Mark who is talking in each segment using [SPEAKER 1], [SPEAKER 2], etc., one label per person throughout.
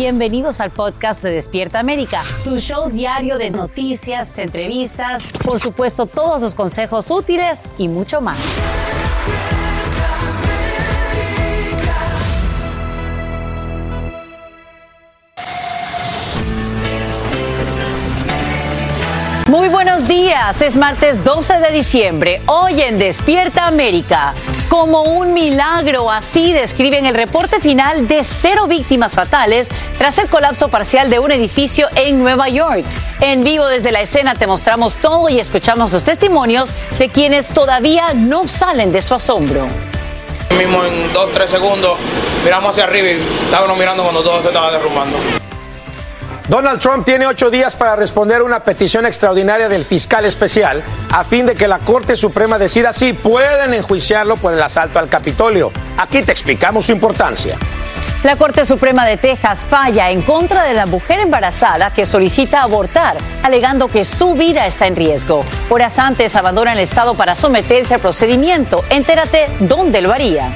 [SPEAKER 1] Bienvenidos al podcast de Despierta América, tu show diario de noticias, entrevistas, por supuesto todos los consejos útiles y mucho más. Muy buenos días, es martes 12 de diciembre, hoy en Despierta América. Como un milagro, así describen el reporte final de cero víctimas fatales tras el colapso parcial de un edificio en Nueva York. En vivo desde la escena te mostramos todo y escuchamos los testimonios de quienes todavía no salen de su asombro.
[SPEAKER 2] Mismo en dos, tres segundos miramos hacia arriba y estábamos mirando cuando todo se estaba derrumbando.
[SPEAKER 3] Donald Trump tiene ocho días para responder una petición extraordinaria del fiscal especial a fin de que la Corte Suprema decida si pueden enjuiciarlo por el asalto al Capitolio. Aquí te explicamos su importancia.
[SPEAKER 1] La Corte Suprema de Texas falla en contra de la mujer embarazada que solicita abortar, alegando que su vida está en riesgo. Horas antes abandona el Estado para someterse al procedimiento. Entérate dónde lo haría.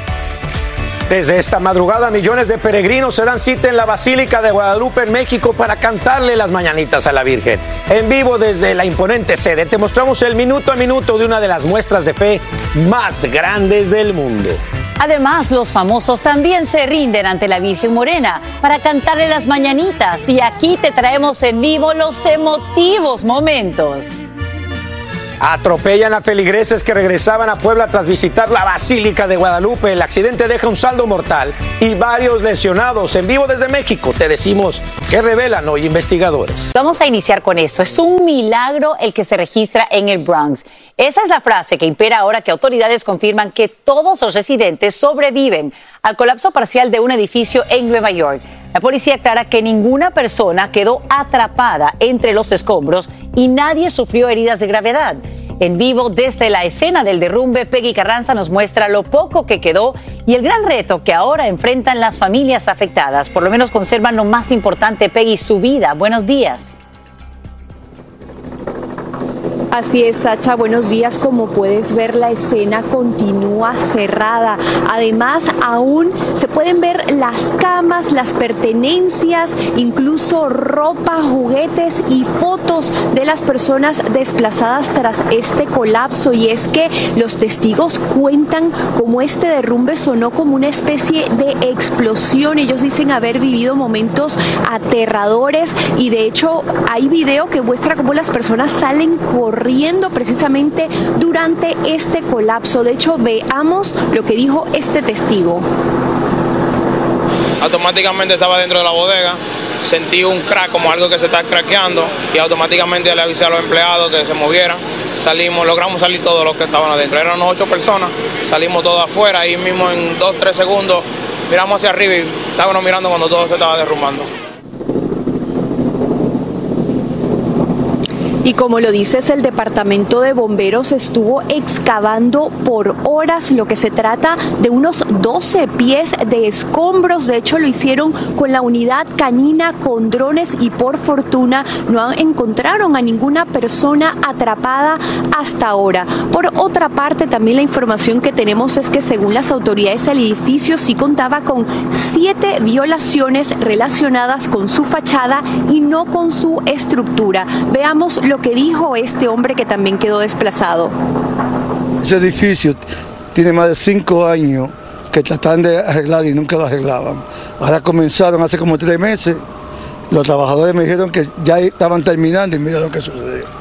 [SPEAKER 3] Desde esta madrugada, millones de peregrinos se dan cita en la Basílica de Guadalupe, en México, para cantarle las mañanitas a la Virgen. En vivo desde la imponente sede, te mostramos el minuto a minuto de una de las muestras de fe más grandes del mundo.
[SPEAKER 1] Además, los famosos también se rinden ante la Virgen Morena para cantarle las mañanitas. Y aquí te traemos en vivo los emotivos momentos.
[SPEAKER 3] Atropellan a feligreses que regresaban a Puebla tras visitar la Basílica de Guadalupe. El accidente deja un saldo mortal y varios lesionados. En vivo desde México te decimos que revelan hoy investigadores.
[SPEAKER 1] Vamos a iniciar con esto. Es un milagro el que se registra en el Bronx. Esa es la frase que impera ahora que autoridades confirman que todos los residentes sobreviven al colapso parcial de un edificio en Nueva York. La policía aclara que ninguna persona quedó atrapada entre los escombros y nadie sufrió heridas de gravedad. En vivo desde la escena del derrumbe, Peggy Carranza nos muestra lo poco que quedó y el gran reto que ahora enfrentan las familias afectadas. Por lo menos conservan lo más importante, Peggy, su vida. Buenos días.
[SPEAKER 4] Así es, Sacha, buenos días. Como puedes ver, la escena continúa cerrada. Además, aún se pueden ver las camas, las pertenencias, incluso ropa, juguetes y fotos de las personas desplazadas tras este colapso. Y es que los testigos cuentan cómo este derrumbe sonó como una especie de explosión. Ellos dicen haber vivido momentos aterradores y de hecho hay video que muestra cómo las personas salen corriendo precisamente durante este colapso. De hecho, veamos lo que dijo este testigo.
[SPEAKER 2] Automáticamente estaba dentro de la bodega, sentí un crack como algo que se está craqueando y automáticamente le avisé a los empleados que se movieran. Salimos, logramos salir todos los que estaban adentro. Eran ocho personas, salimos todos afuera, ahí mismo en dos, tres segundos miramos hacia arriba y estábamos mirando cuando todo se estaba derrumbando.
[SPEAKER 4] Y como lo dices, el departamento de bomberos estuvo excavando por horas lo que se trata de unos 12 pies de escombros. De hecho, lo hicieron con la unidad canina con drones y por fortuna no encontraron a ninguna persona atrapada hasta ahora. Por otra parte, también la información que tenemos es que según las autoridades el edificio sí contaba con siete violaciones relacionadas con su fachada y no con su estructura. Veamos lo que dijo este hombre que también quedó desplazado.
[SPEAKER 5] Ese edificio tiene más de cinco años que tratan de arreglar y nunca lo arreglaban. Ahora comenzaron hace como tres meses. Los trabajadores me dijeron que ya estaban terminando y mira lo que sucedió.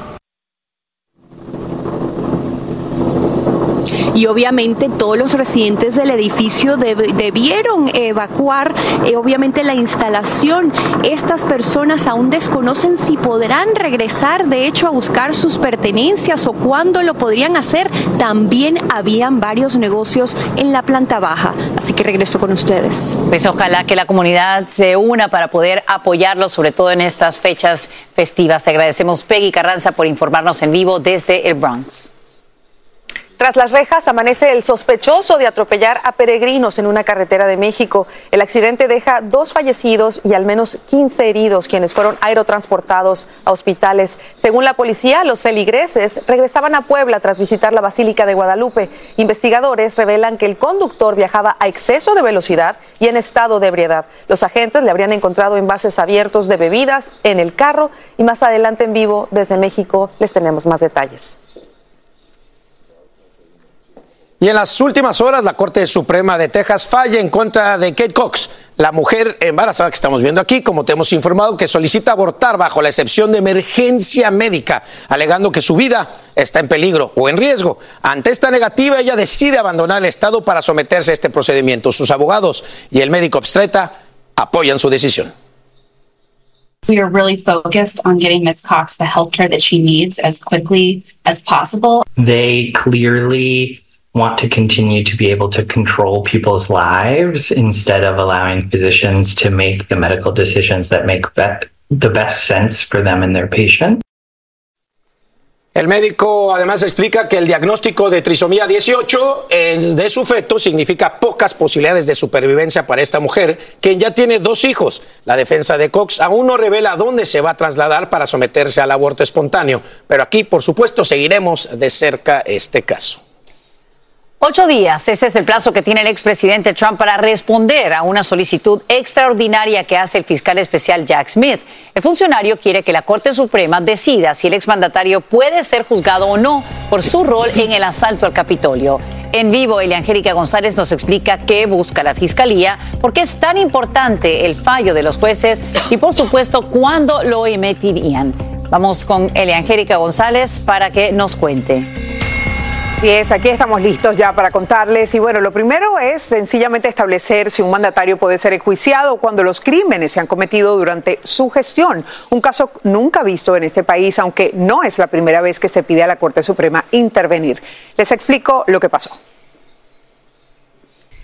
[SPEAKER 4] Y obviamente todos los residentes del edificio debieron evacuar eh, obviamente la instalación. Estas personas aún desconocen si podrán regresar de hecho a buscar sus pertenencias o cuándo lo podrían hacer. También habían varios negocios en la planta baja. Así que regreso con ustedes.
[SPEAKER 1] Pues ojalá que la comunidad se una para poder apoyarlos, sobre todo en estas fechas festivas. Te agradecemos, Peggy Carranza, por informarnos en vivo desde el Bronx.
[SPEAKER 6] Tras las rejas amanece el sospechoso de atropellar a peregrinos en una carretera de México. El accidente deja dos fallecidos y al menos 15 heridos, quienes fueron aerotransportados a hospitales. Según la policía, los feligreses regresaban a Puebla tras visitar la Basílica de Guadalupe. Investigadores revelan que el conductor viajaba a exceso de velocidad y en estado de ebriedad. Los agentes le habrían encontrado envases abiertos de bebidas en el carro y más adelante en vivo desde México les tenemos más detalles.
[SPEAKER 3] Y en las últimas horas, la Corte Suprema de Texas falla en contra de Kate Cox, la mujer embarazada que estamos viendo aquí, como te hemos informado, que solicita abortar bajo la excepción de emergencia médica, alegando que su vida está en peligro o en riesgo. Ante esta negativa, ella decide abandonar el Estado para someterse a este procedimiento. Sus abogados y el médico obstetra apoyan su decisión.
[SPEAKER 7] We are really focused on getting Miss Cox the health care that she needs as quickly as possible.
[SPEAKER 8] They clearly want to continue to be able to control people's lives instead of allowing physicians to make the medical decisions that make the best sense for them and their patient.
[SPEAKER 3] El médico además explica que el diagnóstico de trisomía 18 de su feto significa pocas posibilidades de supervivencia para esta mujer, quien ya tiene dos hijos. La defensa de Cox aún no revela dónde se va a trasladar para someterse al aborto espontáneo, pero aquí, por supuesto, seguiremos de cerca este caso.
[SPEAKER 1] Ocho días, este es el plazo que tiene el expresidente Trump para responder a una solicitud extraordinaria que hace el fiscal especial Jack Smith. El funcionario quiere que la Corte Suprema decida si el exmandatario puede ser juzgado o no por su rol en el asalto al Capitolio. En vivo, Eliangélica González nos explica qué busca la fiscalía, por qué es tan importante el fallo de los jueces y, por supuesto, cuándo lo emitirían. Vamos con Eliangélica González para que nos cuente.
[SPEAKER 9] Así es, aquí estamos listos ya para contarles. Y bueno, lo primero es sencillamente establecer si un mandatario puede ser enjuiciado cuando los crímenes se han cometido durante su gestión. Un caso nunca visto en este país, aunque no es la primera vez que se pide a la Corte Suprema intervenir. Les explico lo que pasó.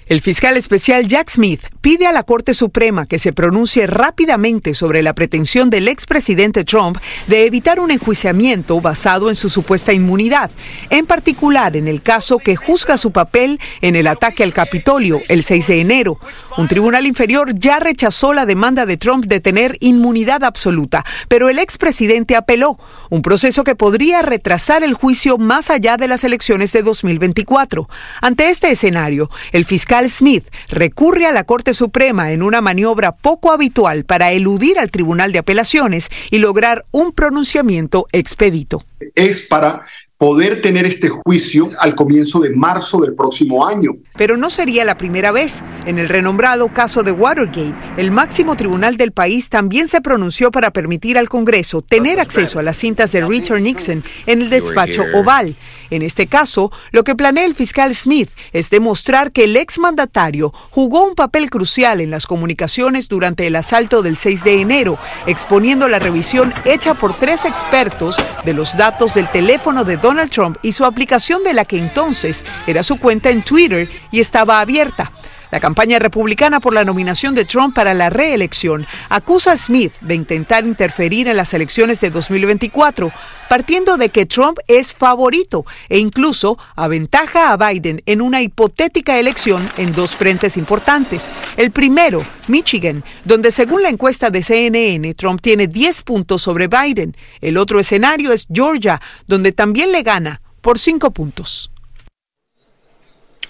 [SPEAKER 10] El fiscal especial Jack Smith pide a la Corte Suprema que se pronuncie rápidamente sobre la pretensión del expresidente Trump de evitar un enjuiciamiento basado en su supuesta inmunidad, en particular en el caso que juzga su papel en el ataque al Capitolio el 6 de enero. Un tribunal inferior ya rechazó la demanda de Trump de tener inmunidad absoluta, pero el expresidente apeló, un proceso que podría retrasar el juicio más allá de las elecciones de 2024. Ante este escenario, el fiscal Smith recurre a la Corte Suprema en una maniobra poco habitual para eludir al Tribunal de Apelaciones y lograr un pronunciamiento expedito.
[SPEAKER 11] Es para poder tener este juicio al comienzo de marzo del próximo año.
[SPEAKER 10] Pero no sería la primera vez. En el renombrado caso de Watergate, el máximo tribunal del país también se pronunció para permitir al Congreso tener acceso a las cintas de Richard Nixon en el despacho oval. En este caso, lo que planea el fiscal Smith es demostrar que el exmandatario jugó un papel crucial en las comunicaciones durante el asalto del 6 de enero, exponiendo la revisión hecha por tres expertos de los datos del teléfono de Donald Trump y su aplicación de la que entonces era su cuenta en Twitter y estaba abierta. La campaña republicana por la nominación de Trump para la reelección acusa a Smith de intentar interferir en las elecciones de 2024, partiendo de que Trump es favorito e incluso aventaja a Biden en una hipotética elección en dos frentes importantes. El primero, Michigan, donde según la encuesta de CNN, Trump tiene 10 puntos sobre Biden. El otro escenario es Georgia, donde también le gana por 5 puntos.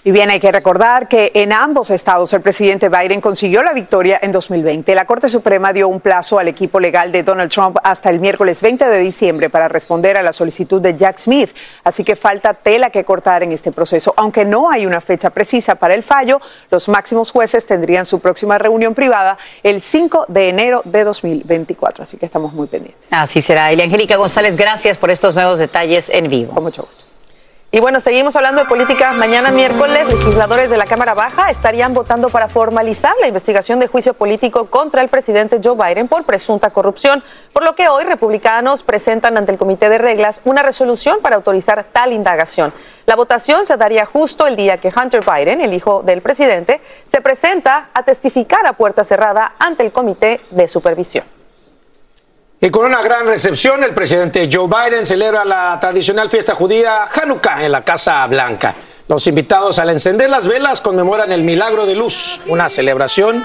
[SPEAKER 9] Y bien, hay que recordar que en ambos estados el presidente Biden consiguió la victoria en 2020. La Corte Suprema dio un plazo al equipo legal de Donald Trump hasta el miércoles 20 de diciembre para responder a la solicitud de Jack Smith. Así que falta tela que cortar en este proceso. Aunque no hay una fecha precisa para el fallo, los máximos jueces tendrían su próxima reunión privada el 5 de enero de 2024. Así que estamos muy pendientes.
[SPEAKER 1] Así será. Elia Angélica González, gracias por estos nuevos detalles en vivo.
[SPEAKER 9] Con mucho gusto.
[SPEAKER 6] Y bueno, seguimos hablando de política. Mañana miércoles, legisladores de la Cámara Baja estarían votando para formalizar la investigación de juicio político contra el presidente Joe Biden por presunta corrupción, por lo que hoy republicanos presentan ante el Comité de Reglas una resolución para autorizar tal indagación. La votación se daría justo el día que Hunter Biden, el hijo del presidente, se presenta a testificar a puerta cerrada ante el Comité de Supervisión.
[SPEAKER 3] Y con una gran recepción, el presidente Joe Biden celebra la tradicional fiesta judía Hanukkah en la Casa Blanca. Los invitados al encender las velas conmemoran el milagro de luz, una celebración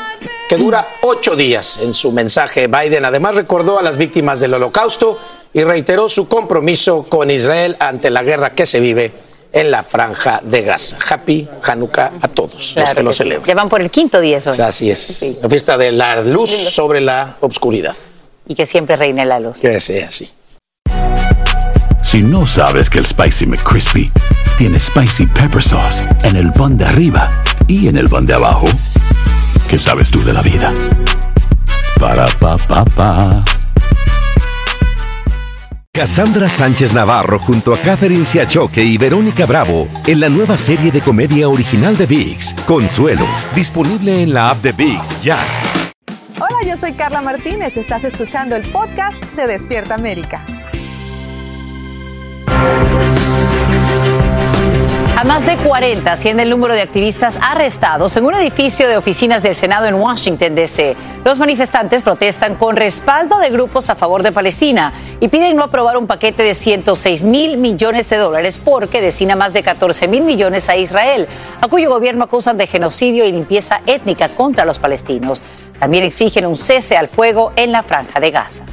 [SPEAKER 3] que dura ocho días. En su mensaje, Biden además recordó a las víctimas del holocausto y reiteró su compromiso con Israel ante la guerra que se vive en la franja de Gaza. Happy Hanukkah a todos los que lo celebran.
[SPEAKER 1] Ya van por el quinto día hoy.
[SPEAKER 3] Así es, la fiesta de la luz sobre la obscuridad
[SPEAKER 1] y que siempre reine la luz.
[SPEAKER 3] Que sea así.
[SPEAKER 12] Si no sabes que el Spicy McCrispy tiene Spicy Pepper Sauce en el pan de arriba y en el pan de abajo, ¿qué sabes tú de la vida? Para, pa, pa, pa.
[SPEAKER 13] Cassandra Sánchez Navarro junto a Catherine Siachoque y Verónica Bravo en la nueva serie de comedia original de VIX, Consuelo, disponible en la app de VIX ya.
[SPEAKER 6] Yo soy Carla Martínez. Estás escuchando el podcast de Despierta América.
[SPEAKER 1] A más de 40 asciende el número de activistas arrestados en un edificio de oficinas del Senado en Washington, D.C. Los manifestantes protestan con respaldo de grupos a favor de Palestina y piden no aprobar un paquete de 106 mil millones de dólares porque destina más de 14 mil millones a Israel, a cuyo gobierno acusan de genocidio y limpieza étnica contra los palestinos. También exigen un cese al fuego en la franja de Gaza.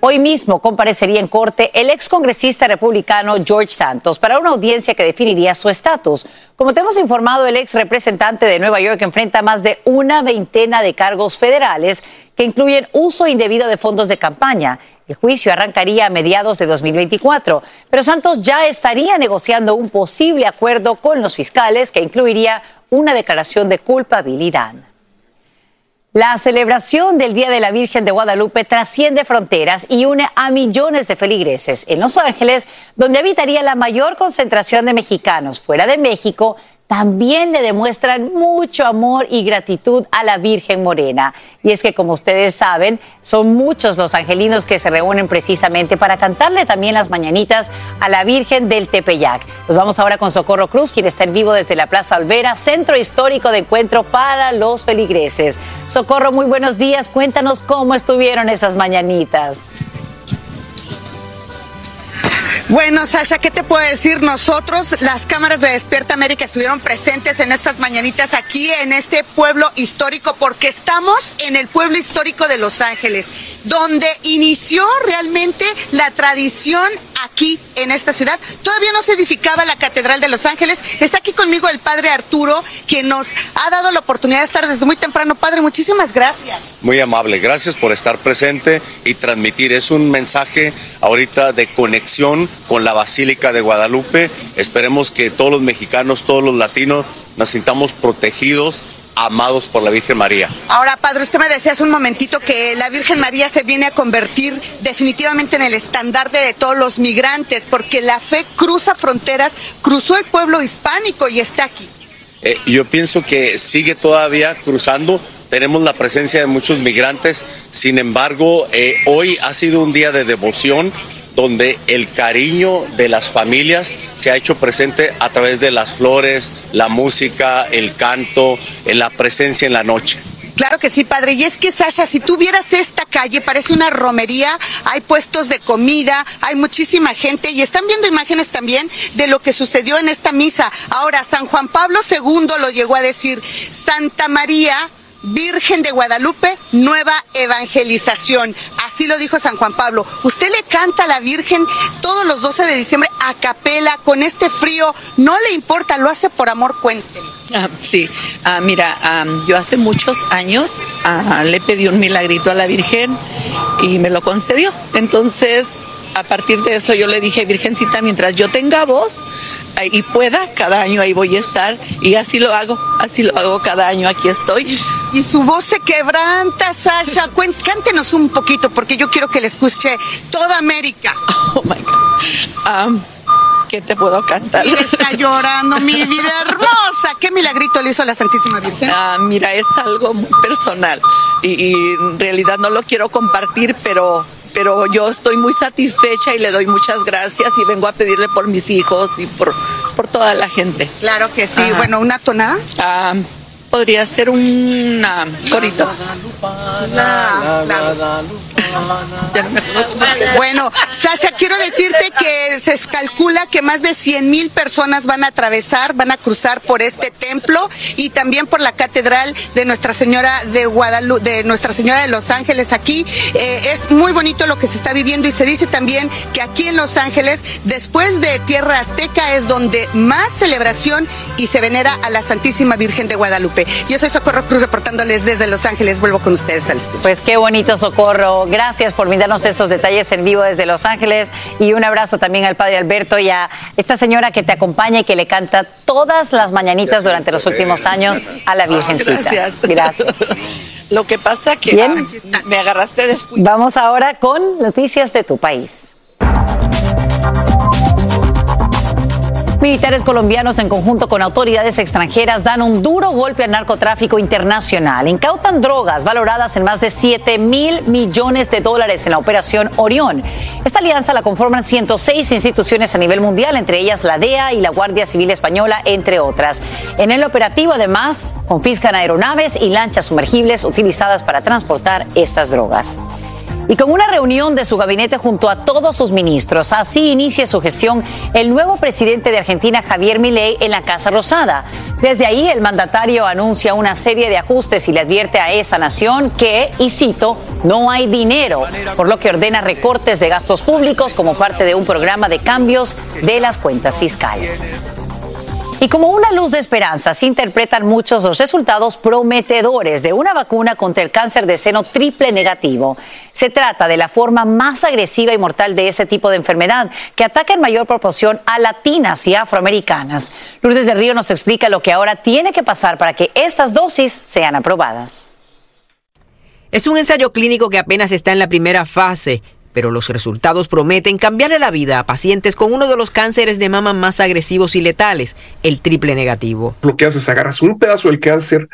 [SPEAKER 1] Hoy mismo comparecería en corte el excongresista republicano George Santos para una audiencia que definiría su estatus. Como te hemos informado, el ex representante de Nueva York enfrenta más de una veintena de cargos federales que incluyen uso indebido de fondos de campaña. El juicio arrancaría a mediados de 2024, pero Santos ya estaría negociando un posible acuerdo con los fiscales que incluiría una declaración de culpabilidad. La celebración del Día de la Virgen de Guadalupe trasciende fronteras y une a millones de feligreses. En Los Ángeles, donde habitaría la mayor concentración de mexicanos fuera de México, también le demuestran mucho amor y gratitud a la Virgen Morena. Y es que, como ustedes saben, son muchos los angelinos que se reúnen precisamente para cantarle también las mañanitas a la Virgen del Tepeyac. Nos vamos ahora con Socorro Cruz, quien está en vivo desde la Plaza Olvera, centro histórico de encuentro para los feligreses. Socorro, muy buenos días. Cuéntanos cómo estuvieron esas mañanitas.
[SPEAKER 14] Bueno, Sasha, ¿qué te puedo decir? Nosotros, las cámaras de Despierta América, estuvieron presentes en estas mañanitas aquí en este pueblo histórico, porque estamos en el pueblo histórico de Los Ángeles, donde inició realmente la tradición aquí en esta ciudad. Todavía no se edificaba la Catedral de Los Ángeles. Está aquí conmigo el padre Arturo, que nos ha dado la oportunidad de estar desde muy temprano. Padre, muchísimas gracias.
[SPEAKER 15] Muy amable, gracias por estar presente y transmitir. Es un mensaje ahorita de conexión con la Basílica de Guadalupe. Esperemos que todos los mexicanos, todos los latinos nos sintamos protegidos amados por la Virgen María.
[SPEAKER 14] Ahora, Padre, usted me decía hace un momentito que la Virgen María se viene a convertir definitivamente en el estandarte de todos los migrantes, porque la fe cruza fronteras, cruzó el pueblo hispánico y está aquí.
[SPEAKER 15] Eh, yo pienso que sigue todavía cruzando, tenemos la presencia de muchos migrantes, sin embargo, eh, hoy ha sido un día de devoción donde el cariño de las familias se ha hecho presente a través de las flores, la música, el canto, la presencia en la noche.
[SPEAKER 14] Claro que sí, padre. Y es que, Sasha, si tú vieras esta calle, parece una romería, hay puestos de comida, hay muchísima gente y están viendo imágenes también de lo que sucedió en esta misa. Ahora, San Juan Pablo II lo llegó a decir, Santa María Virgen de Guadalupe, nueva evangelización. Así lo dijo San Juan Pablo. Usted le canta a la Virgen todos los 12 de diciembre a capela, con este frío, no le importa, lo hace por amor, cuénteme.
[SPEAKER 16] Ah, sí, ah, mira, ah, yo hace muchos años le pedí un milagrito a la Virgen y me lo concedió. Entonces, a partir de eso yo le dije, Virgencita, mientras yo tenga voz y pueda, cada año ahí voy a estar. Y así lo hago, así lo hago cada año, aquí estoy.
[SPEAKER 14] Y su voz se quebranta, Sasha. Cántenos un poquito porque yo quiero que le escuche toda América.
[SPEAKER 16] Oh my God. ¿Qué te puedo cantar?
[SPEAKER 14] Y está llorando, mi vida hermosa. ¿Qué milagrito le hizo la Santísima Virgen?
[SPEAKER 16] Ah, mira, es algo muy personal y, y en realidad no lo quiero compartir, pero pero yo estoy muy satisfecha y le doy muchas gracias y vengo a pedirle por mis hijos y por, por toda la gente.
[SPEAKER 14] Claro que sí.
[SPEAKER 16] Ajá.
[SPEAKER 14] Bueno, ¿una tonada?
[SPEAKER 16] Ah, podría ser un corito.
[SPEAKER 14] La- la- Bueno, Sasha, quiero decirte que se calcula que más de 100 mil personas van a atravesar, van a cruzar por este templo y también por la catedral de Nuestra Señora de Guadalupe, de Nuestra Señora de Los Ángeles aquí. Eh, es muy bonito lo que se está viviendo y se dice también que aquí en Los Ángeles, después de Tierra Azteca, es donde más celebración y se venera a la Santísima Virgen de Guadalupe. Yo soy Socorro Cruz reportándoles desde Los Ángeles. Vuelvo con ustedes al estudio.
[SPEAKER 1] Pues qué bonito socorro. Gracias por brindarnos esos detalles en vivo desde Los Ángeles y un abrazo también al padre Alberto y a esta señora que te acompaña y que le canta todas las mañanitas durante los últimos años a la Virgencita.
[SPEAKER 16] Gracias.
[SPEAKER 1] Gracias.
[SPEAKER 16] Lo que pasa que
[SPEAKER 1] Bien.
[SPEAKER 16] ah, me agarraste después.
[SPEAKER 1] Vamos ahora con noticias de tu país. Militares colombianos en conjunto con autoridades extranjeras dan un duro golpe al narcotráfico internacional. Incautan drogas valoradas en más de 7 mil millones de dólares en la operación Orión. Esta alianza la conforman 106 instituciones a nivel mundial, entre ellas la DEA y la Guardia Civil Española, entre otras. En el operativo, además, confiscan aeronaves y lanchas sumergibles utilizadas para transportar estas drogas. Y con una reunión de su gabinete junto a todos sus ministros, así inicia su gestión el nuevo presidente de Argentina, Javier Milei, en la Casa Rosada. Desde ahí, el mandatario anuncia una serie de ajustes y le advierte a esa nación que, y cito, no hay dinero, por lo que ordena recortes de gastos públicos como parte de un programa de cambios de las cuentas fiscales. Y como una luz de esperanza, se interpretan muchos los resultados prometedores de una vacuna contra el cáncer de seno triple negativo. Se trata de la forma más agresiva y mortal de ese tipo de enfermedad, que ataca en mayor proporción a latinas y afroamericanas. Lourdes del Río nos explica lo que ahora tiene que pasar para que estas dosis sean aprobadas.
[SPEAKER 17] Es un ensayo clínico que apenas está en la primera fase, pero los resultados prometen cambiarle la vida a pacientes con uno de los cánceres de mama más agresivos y letales, el triple negativo.
[SPEAKER 18] Lo que haces es agarras un pedazo del cáncer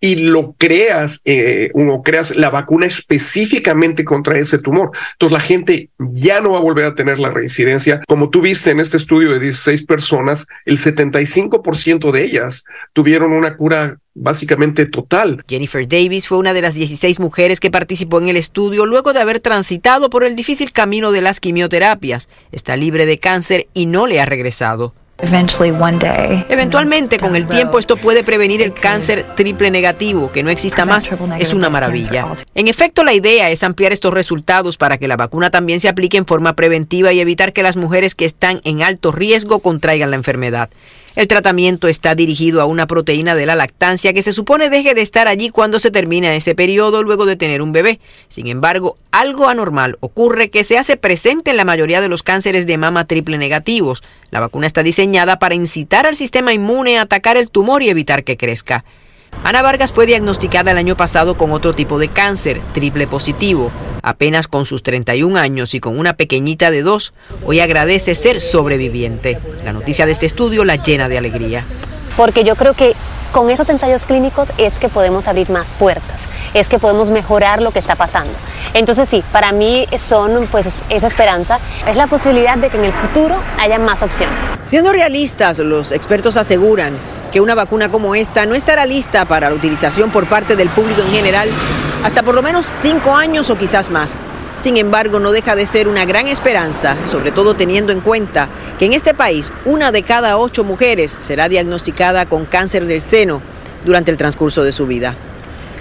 [SPEAKER 18] y lo creas, eh, creas la vacuna específicamente contra ese tumor. Entonces la gente ya no va a volver a tener la reincidencia. Como tú viste en este estudio de 16 personas, el 75% de ellas tuvieron una cura básicamente total.
[SPEAKER 17] Jennifer Davis fue una de las 16 mujeres que participó en el estudio luego de haber transitado por el difícil camino de las quimioterapias. Está libre de cáncer y no le ha regresado. Eventualmente, con el tiempo, esto puede prevenir el cáncer triple negativo, que no exista más. Es una maravilla. En efecto, la idea es ampliar estos resultados para que la vacuna también se aplique en forma preventiva y evitar que las mujeres que están en alto riesgo contraigan la enfermedad. El tratamiento está dirigido a una proteína de la lactancia que se supone deje de estar allí cuando se termina ese periodo luego de tener un bebé. Sin embargo, algo anormal ocurre que se hace presente en la mayoría de los cánceres de mama triple negativos. La vacuna está diseñada para incitar al sistema inmune a atacar el tumor y evitar que crezca. Ana Vargas fue diagnosticada el año pasado con otro tipo de cáncer, triple positivo. Apenas con sus 31 años y con una pequeñita de dos, hoy agradece ser sobreviviente. La noticia de este estudio la llena de alegría.
[SPEAKER 19] Porque yo creo que con esos ensayos clínicos es que podemos abrir más puertas, es que podemos mejorar lo que está pasando. Entonces sí, para mí son pues esa esperanza, es la posibilidad de que en el futuro haya más opciones.
[SPEAKER 17] Siendo realistas, los expertos aseguran que una vacuna como esta no estará lista para la utilización por parte del público en general hasta por lo menos cinco años o quizás más. Sin embargo, no deja de ser una gran esperanza, sobre todo teniendo en cuenta que en este país una de cada ocho mujeres será diagnosticada con cáncer del seno durante el transcurso de su vida.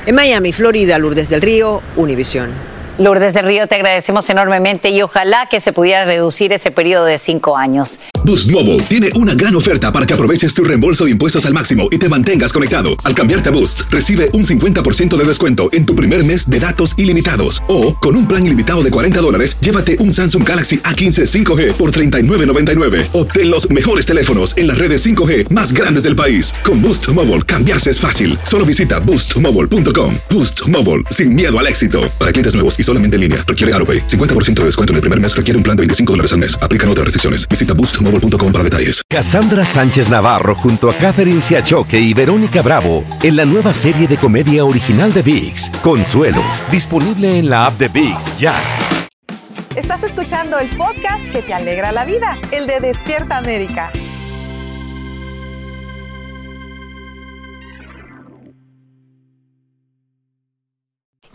[SPEAKER 17] En Miami, Florida, Lourdes del Río, Univisión.
[SPEAKER 1] Lourdes del Río, te agradecemos enormemente y ojalá que se pudiera reducir ese periodo de cinco años.
[SPEAKER 20] Boost Mobile tiene una gran oferta para que aproveches tu reembolso de impuestos al máximo y te mantengas conectado. Al cambiarte a Boost, recibe un 50% de descuento en tu primer mes de datos ilimitados. O, con un plan ilimitado de 40 dólares, llévate un Samsung Galaxy A15 5G por $39.99. Obtén los mejores teléfonos en las redes 5G más grandes del país. Con Boost Mobile, cambiarse es fácil. Solo visita boostmobile.com. Boost Mobile, sin miedo al éxito. Para clientes nuevos y solamente en línea, requiere AroPay. 50% de descuento en el primer mes requiere un plan de 25 dólares al mes. Aplican otras restricciones. Visita boostmobile.com para detalles.
[SPEAKER 13] Cassandra Sánchez Navarro junto a Catherine Siachoque y Verónica Bravo en la nueva serie de comedia original de VIX, Consuelo, disponible en la app de VIX ya.
[SPEAKER 6] Estás escuchando el podcast que te alegra la vida, el de Despierta América.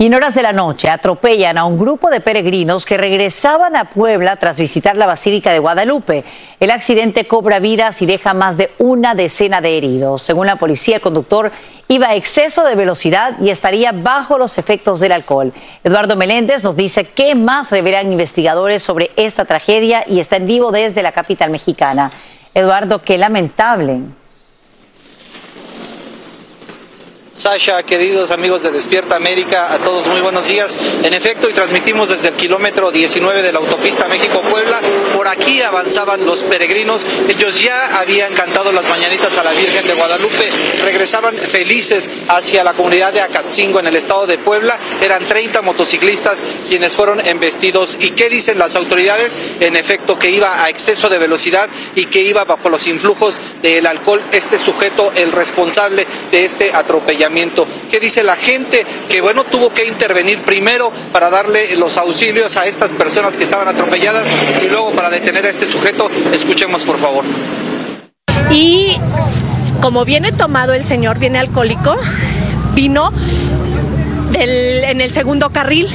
[SPEAKER 1] Y en horas de la noche atropellan a un grupo de peregrinos que regresaban a Puebla tras visitar la Basílica de Guadalupe. El accidente cobra vidas y deja más de una decena de heridos. Según la policía, el conductor iba a exceso de velocidad y estaría bajo los efectos del alcohol. Eduardo Meléndez nos dice qué más revelan investigadores sobre esta tragedia y está en vivo desde la capital mexicana. Eduardo, qué lamentable.
[SPEAKER 21] Sasha, queridos amigos de Despierta América, a todos muy buenos días. En efecto, y transmitimos desde el kilómetro 19 de la autopista México-Puebla. Por aquí avanzaban los peregrinos. Ellos ya habían cantado las mañanitas a la Virgen de Guadalupe. Regresaban felices hacia la comunidad de Acatzingo en el estado de Puebla. Eran 30 motociclistas quienes fueron embestidos. ¿Y qué dicen las autoridades? En efecto, que iba a exceso de velocidad y que iba bajo los influjos del alcohol este sujeto, el responsable de este atropellamiento. ¿Qué dice la gente? Que bueno, tuvo que intervenir primero para darle los auxilios a estas personas que estaban atropelladas y luego para detener a este sujeto. Escuchemos por favor.
[SPEAKER 22] Y como viene tomado el señor, viene alcohólico, vino en el segundo carril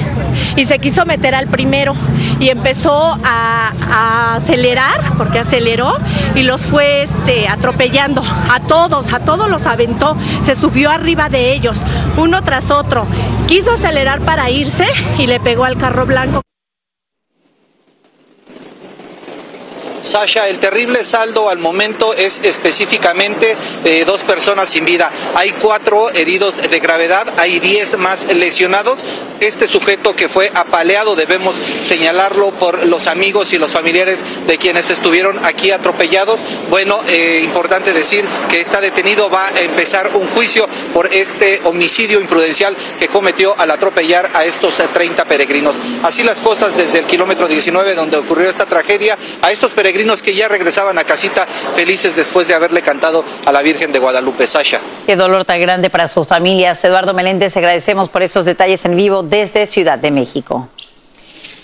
[SPEAKER 22] y se quiso meter al primero y empezó a, a acelerar porque aceleró y los fue este, atropellando a todos, a todos los aventó, se subió arriba de ellos, uno tras otro. Quiso acelerar para irse y le pegó al carro blanco.
[SPEAKER 21] Sasha, el terrible saldo al momento es específicamente eh, dos personas sin vida. Hay cuatro heridos de gravedad, hay diez más lesionados. Este sujeto que fue apaleado debemos señalarlo por los amigos y los familiares de quienes estuvieron aquí atropellados. Bueno, eh, importante decir que está detenido, va a empezar un juicio por este homicidio imprudencial que cometió al atropellar a estos eh, 30 peregrinos. Así las cosas desde el kilómetro 19 donde ocurrió esta tragedia, a estos peregrinos que ya regresaban a casita felices después de haberle cantado a la Virgen de Guadalupe, Sasha.
[SPEAKER 1] Qué dolor tan grande para sus familias. Eduardo Meléndez, agradecemos por esos detalles en vivo desde Ciudad de México.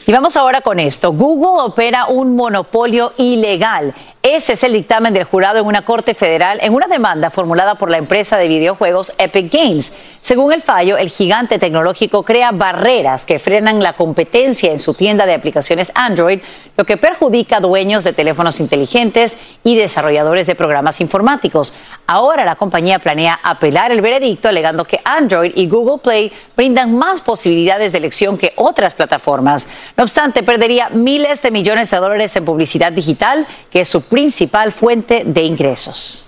[SPEAKER 1] Y vamos ahora con esto. Google opera un monopolio ilegal. Ese es el dictamen del jurado en una corte federal en una demanda formulada por la empresa de videojuegos Epic Games. Según el fallo, el gigante tecnológico crea barreras que frenan la competencia en su tienda de aplicaciones Android, lo que perjudica a dueños de teléfonos inteligentes y desarrolladores de programas informáticos. Ahora la compañía planea apelar el veredicto alegando que Android y Google Play brindan más posibilidades de elección que otras plataformas. No obstante, perdería miles de millones de dólares en publicidad digital, que es su principal fuente de ingresos.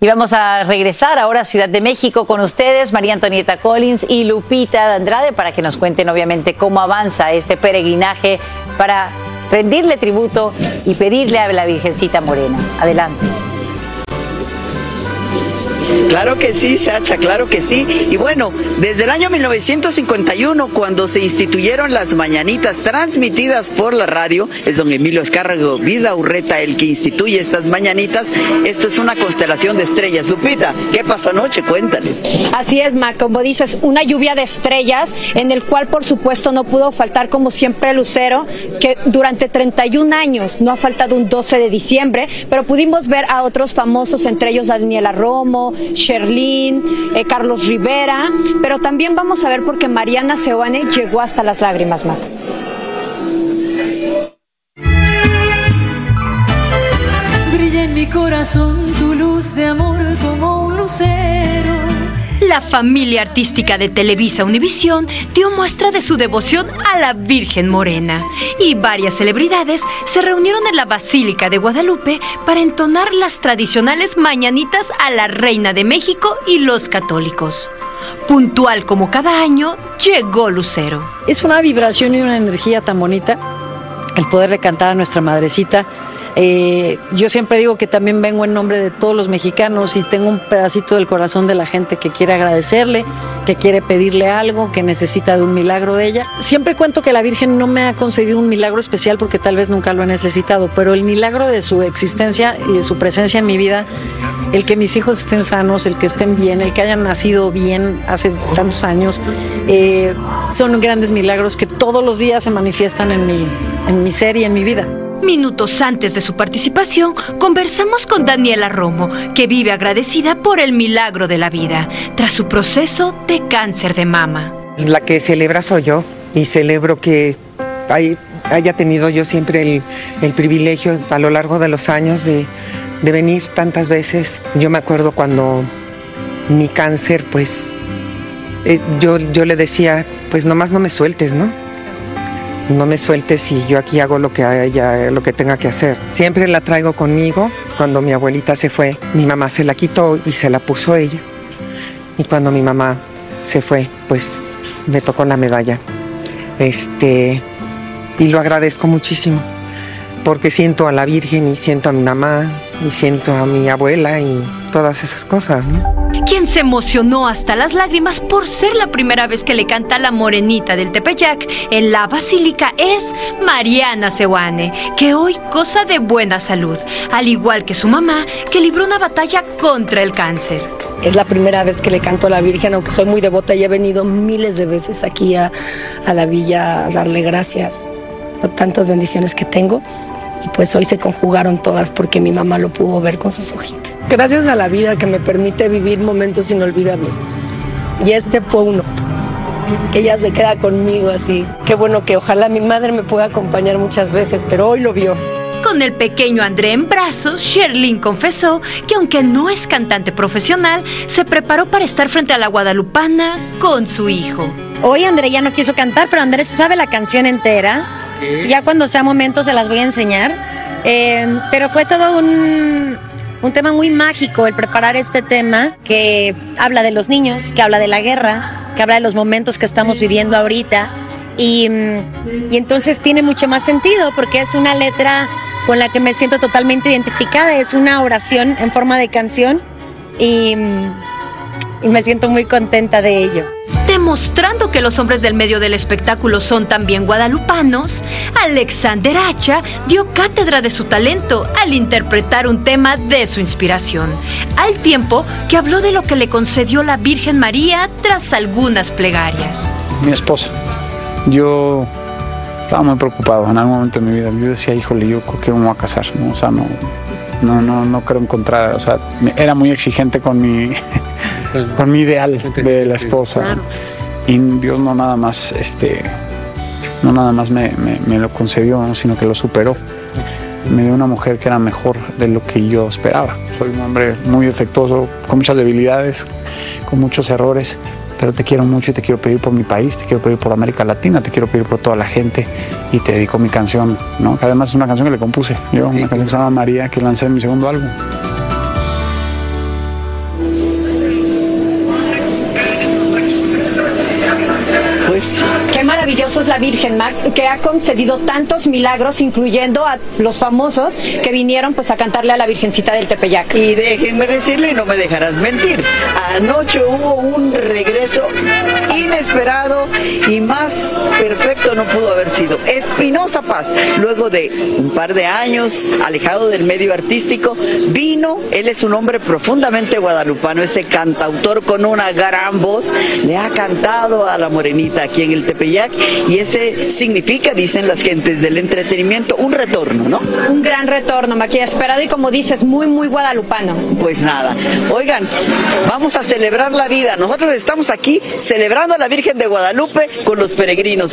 [SPEAKER 1] Y vamos a regresar ahora a Ciudad de México con ustedes, María Antonieta Collins y Lupita de Andrade, para que nos cuenten obviamente cómo avanza este peregrinaje para rendirle tributo y pedirle a la Virgencita Morena. Adelante.
[SPEAKER 23] Claro que sí, Sacha, claro que sí. Y bueno, desde el año 1951, cuando se instituyeron las mañanitas transmitidas por la radio, es don Emilio Escárrago Vida Urreta el que instituye estas mañanitas. Esto es una constelación de estrellas. Lupita, ¿qué pasó anoche? Cuéntales.
[SPEAKER 24] Así es, Ma, como dices, una lluvia de estrellas en el cual por supuesto no pudo faltar como siempre Lucero, que durante 31 años no ha faltado un 12 de diciembre, pero pudimos ver a otros famosos, entre ellos Daniela Romo, Sherlyn, eh, Carlos Rivera, pero también vamos a ver porque Mariana Seoane llegó hasta las lágrimas, Mac.
[SPEAKER 25] Brilla en mi corazón tu luz de amor como un lucero.
[SPEAKER 26] La familia artística de Televisa Univisión dio muestra de su devoción a la Virgen Morena y varias celebridades se reunieron en la Basílica de Guadalupe para entonar las tradicionales mañanitas a la Reina de México y los católicos. Puntual como cada año, llegó Lucero.
[SPEAKER 27] Es una vibración y una energía tan bonita el poderle cantar a nuestra madrecita
[SPEAKER 28] Eh, yo siempre digo que también vengo en nombre de todos los mexicanos y tengo un pedacito del corazón de la gente que quiere agradecerle, que quiere pedirle algo, que necesita de un milagro de ella. Siempre cuento que la Virgen no me ha concedido un milagro especial porque tal vez nunca lo he necesitado, pero el milagro de su existencia y de su presencia en mi vida, el que mis hijos estén sanos, el que estén bien, el que hayan nacido bien hace tantos años, eh, son grandes milagros que todos los días se manifiestan en mi, en mi ser y en mi vida.
[SPEAKER 26] Minutos antes de su participación, conversamos con Daniela Romo, que vive agradecida por el milagro de la vida, tras su proceso de cáncer de mama.
[SPEAKER 29] La que celebra soy yo y celebro que hay- haya tenido yo siempre el, privilegio a lo largo de los años de, de venir tantas veces. Yo me acuerdo cuando mi cáncer, pues eh, yo, yo le decía, pues nomás no me sueltes, ¿no? No me sueltes y yo aquí hago lo que haya, lo que tenga que hacer. Siempre la traigo conmigo. Cuando mi abuelita se fue, mi mamá se la quitó y se la puso ella. Y cuando mi mamá se fue, pues me tocó la medalla. Este, y lo agradezco muchísimo, porque siento a la Virgen y siento a mi mamá y siento a mi abuela y todas esas cosas, ¿no?
[SPEAKER 26] quien se emocionó hasta las lágrimas por ser la primera vez que le canta la morenita del Tepeyac en la basílica es Mariana Sewane, que hoy goza de buena salud, al igual que su mamá, que libró una batalla contra el cáncer.
[SPEAKER 30] Es la primera vez que le canto a la Virgen, aunque soy muy devota y he venido miles de veces aquí a, a la villa a darle gracias por tantas bendiciones que tengo. Y pues hoy se conjugaron todas porque mi mamá lo pudo ver con sus ojitos. Gracias a la vida que me permite vivir momentos inolvidables. Y este fue uno. Que ella se queda conmigo así. Qué bueno que ojalá mi madre me pueda acompañar muchas veces, pero hoy lo vio.
[SPEAKER 26] Con el pequeño André en brazos, Sherlyn confesó que aunque no es cantante profesional, se preparó para estar frente a la guadalupana con su hijo.
[SPEAKER 31] Hoy André ya no quiso cantar, pero Andrés sabe la canción entera. Ya cuando sea momento se las voy a enseñar. Eh, pero fue todo un, un tema muy mágico el preparar este tema que habla de los niños, que habla de la guerra, que habla de los momentos que estamos viviendo ahorita. Y, y entonces tiene mucho más sentido porque es una letra con la que me siento totalmente identificada. Es una oración en forma de canción y, y me siento muy contenta de ello.
[SPEAKER 26] Demostrando que los hombres del medio del espectáculo son también guadalupanos, Alexander Hacha dio cátedra de su talento al interpretar un tema de su inspiración, al tiempo que habló de lo que le concedió la Virgen María tras algunas plegarias.
[SPEAKER 32] mi esposa. Yo estaba muy preocupado en algún momento de mi vida. Yo decía, híjole, yo creo que me voy a casar, ¿no? O sea, no, no, no, no creo encontrar, o sea, era muy exigente con mi, con mi ideal de la esposa. Y Dios no nada más, este, no nada más me, me- me lo concedió, ¿no? sino que lo superó. Me dio una mujer que era mejor de lo que yo esperaba. Soy un hombre muy defectuoso, con muchas debilidades, con muchos errores, pero te quiero mucho y te quiero pedir por mi país, te quiero pedir por América Latina, te quiero pedir por toda la gente y te dedico mi canción, ¿no? Que además es una canción que le compuse yo, una canción que se llama María, que lancé en mi segundo álbum.
[SPEAKER 24] Maravilloso es la Virgen que ha concedido tantos milagros, incluyendo a los famosos que vinieron pues a cantarle a la Virgencita del Tepeyac.
[SPEAKER 23] Y déjenme decirle, y no me dejarás mentir, anoche hubo un regreso inesperado y más perfecto no pudo haber sido. Espinosa Paz, luego de un par de años alejado del medio artístico, vino, él es un hombre profundamente guadalupano, ese cantautor con una gran voz, le ha cantado a la morenita aquí en el Tepeyac y ese significa, dicen las gentes del entretenimiento, un retorno, ¿no?
[SPEAKER 24] Un gran retorno, Maquilla, esperado y como dices, muy, muy guadalupano.
[SPEAKER 23] Pues nada, oigan, vamos a celebrar la vida. Nosotros estamos aquí celebrando a la Virgen de Guadalupe con los peregrinos.